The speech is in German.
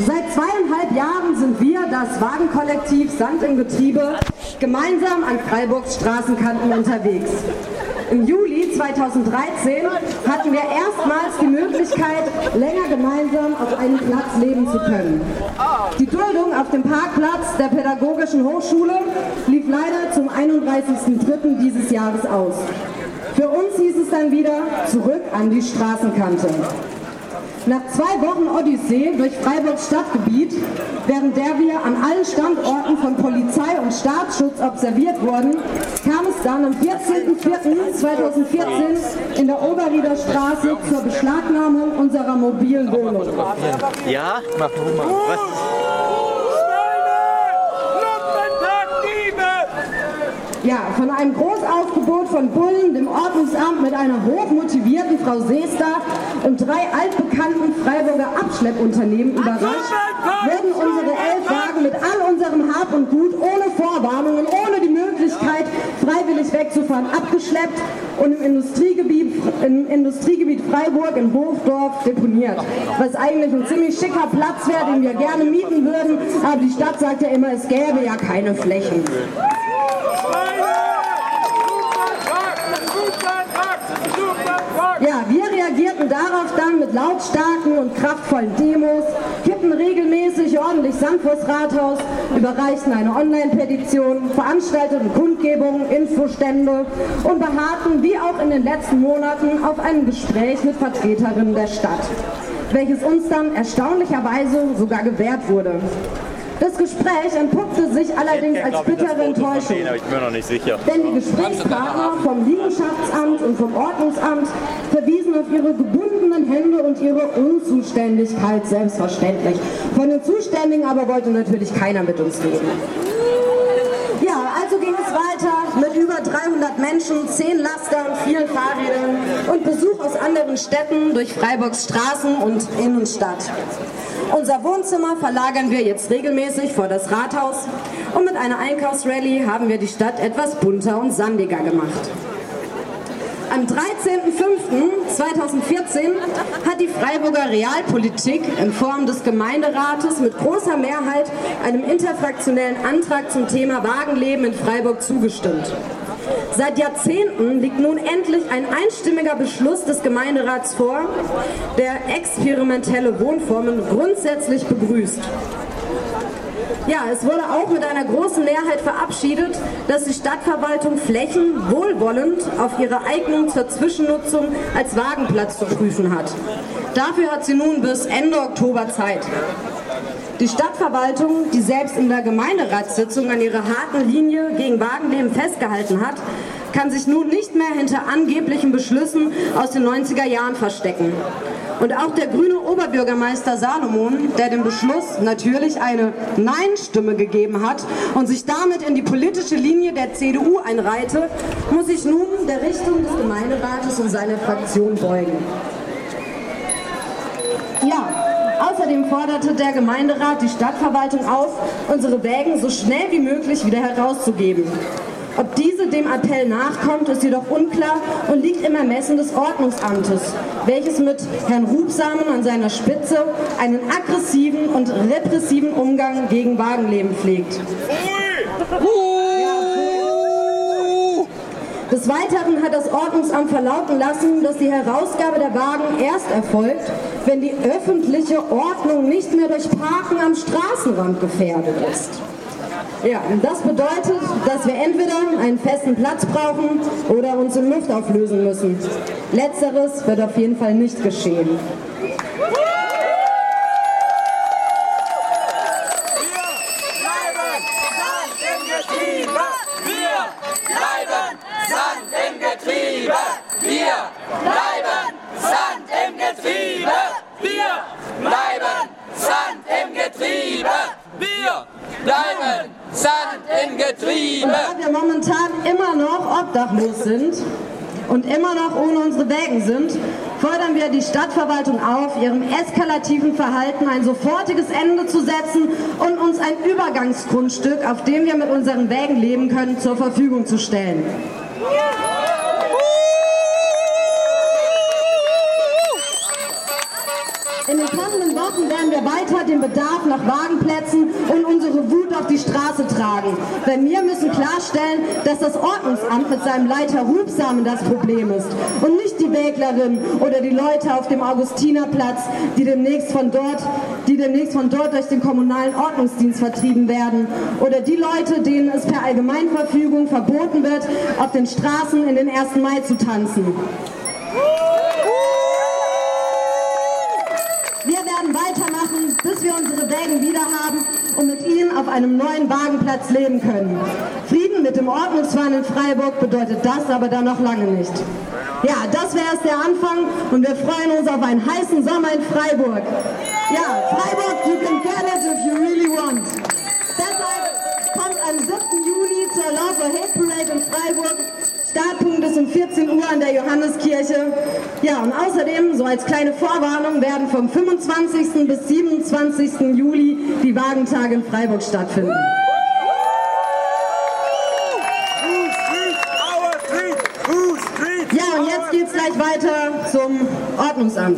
Seit zweieinhalb Jahren sind wir, das Wagenkollektiv Sand im Getriebe, gemeinsam an Freiburgs Straßenkanten unterwegs. Im Juli 2013 hatten wir erstmals die Möglichkeit, länger gemeinsam auf einem Platz leben zu können. Die Duldung auf dem Parkplatz der Pädagogischen Hochschule lief leider zum 31.03. dieses Jahres aus. Für uns hieß es dann wieder zurück an die Straßenkante. Nach zwei Wochen Odyssee durch Freiburgs Stadtgebiet, während der wir an allen Standorten von Polizei und Staatsschutz observiert wurden, kam es dann am 14.04.2014 in der Oberrieder Straße zur Beschlagnahmung unserer mobilen Wohnung. Ja? Mach mal. Was? Ja, von einem Großaufgebot von Bullen, dem Ordnungsamt mit einer hochmotivierten Frau Seester und drei altbekannten Freiburger Abschleppunternehmen überrascht, wurden unsere elf Wagen mit all unserem Hab und Gut ohne Vorwarnungen, ohne die Möglichkeit, freiwillig wegzufahren, abgeschleppt und im Industriegebiet, im Industriegebiet Freiburg in Hofdorf deponiert. Was eigentlich ein ziemlich schicker Platz wäre, den wir gerne mieten würden, aber die Stadt sagt ja immer, es gäbe ja keine Flächen. Ja, wir reagierten darauf dann mit lautstarken und kraftvollen Demos, kippten regelmäßig ordentlich Sand vors Rathaus, überreichten eine Online-Petition, veranstalteten Kundgebungen, Infostände und beharrten wie auch in den letzten Monaten auf ein Gespräch mit Vertreterinnen der Stadt, welches uns dann erstaunlicherweise sogar gewährt wurde. Das Gespräch entpuppte sich allerdings als bittere Enttäuschung. aber ich bin mir noch nicht sicher. Denn die Gesprächspartner vom Liegenschaftsamt und vom Ordnungsamt verwiesen auf ihre gebundenen Hände und ihre Unzuständigkeit, selbstverständlich. Von den Zuständigen aber wollte natürlich keiner mit uns reden. 200 Menschen, 10 Laster und vielen Fahrrädern und Besuch aus anderen Städten durch Freiburgs Straßen und Innenstadt. Unser Wohnzimmer verlagern wir jetzt regelmäßig vor das Rathaus und mit einer Einkaufsrallye haben wir die Stadt etwas bunter und sandiger gemacht. Am 13.05.2014 hat die Freiburger Realpolitik in Form des Gemeinderates mit großer Mehrheit einem interfraktionellen Antrag zum Thema Wagenleben in Freiburg zugestimmt. Seit Jahrzehnten liegt nun endlich ein einstimmiger Beschluss des Gemeinderats vor, der experimentelle Wohnformen grundsätzlich begrüßt. Ja, es wurde auch mit einer großen Mehrheit verabschiedet, dass die Stadtverwaltung Flächen wohlwollend auf ihre Eignung zur Zwischennutzung als Wagenplatz zu prüfen hat. Dafür hat sie nun bis Ende Oktober Zeit. Die Stadtverwaltung, die selbst in der Gemeinderatssitzung an ihrer harten Linie gegen Wagenleben festgehalten hat, kann sich nun nicht mehr hinter angeblichen Beschlüssen aus den 90er Jahren verstecken. Und auch der grüne Oberbürgermeister Salomon, der dem Beschluss natürlich eine Nein-Stimme gegeben hat und sich damit in die politische Linie der CDU einreihte, muss sich nun der Richtung des Gemeinderates und seiner Fraktion beugen. Ja, außerdem forderte der Gemeinderat die Stadtverwaltung auf, unsere Wägen so schnell wie möglich wieder herauszugeben. Ob diese dem Appell nachkommt, ist jedoch unklar und liegt im Ermessen des Ordnungsamtes, welches mit Herrn Hubsamen an seiner Spitze einen aggressiven und repressiven Umgang gegen Wagenleben pflegt. Des Weiteren hat das Ordnungsamt verlauten lassen, dass die Herausgabe der Wagen erst erfolgt, wenn die öffentliche Ordnung nicht mehr durch Parken am Straßenrand gefährdet ist. Ja, und das bedeutet, dass wir entweder einen festen Platz brauchen oder uns in Luft auflösen müssen. Letzteres wird auf jeden Fall nicht geschehen. bleiben Sand im Getriebe. Da wir momentan immer noch obdachlos sind und immer noch ohne unsere Wägen sind, fordern wir die Stadtverwaltung auf, ihrem eskalativen Verhalten ein sofortiges Ende zu setzen und uns ein Übergangsgrundstück, auf dem wir mit unseren Wägen leben können, zur Verfügung zu stellen. In den kommenden Wochen werden wir weiter den Bedarf nach Wagenplätzen und unsere Wut auf die Straße tragen. Denn wir müssen klarstellen, dass das Ordnungsamt mit seinem Leiter Hubsamen das Problem ist und nicht die Wäglerin oder die Leute auf dem Augustinerplatz, die demnächst von dort, die demnächst von dort durch den kommunalen Ordnungsdienst vertrieben werden oder die Leute, denen es per Allgemeinverfügung verboten wird, auf den Straßen in den 1. Mai zu tanzen. Wir werden weitermachen, bis wir unsere Wägen wieder haben und mit ihnen auf einem neuen Wagenplatz leben können. Frieden mit dem Ordnungswahn in Freiburg bedeutet das aber dann noch lange nicht. Ja, das wäre erst der Anfang und wir freuen uns auf einen heißen Sommer in Freiburg. Ja, Freiburg, you can get it if you really want. Deshalb kommt am 7. Juni zur Love for Hate Parade in Freiburg. Um 14 Uhr an der Johanneskirche. Ja, und außerdem, so als kleine Vorwarnung, werden vom 25. bis 27. Juli die Wagentage in Freiburg stattfinden. Ja, und jetzt geht's gleich weiter zum Ordnungsamt.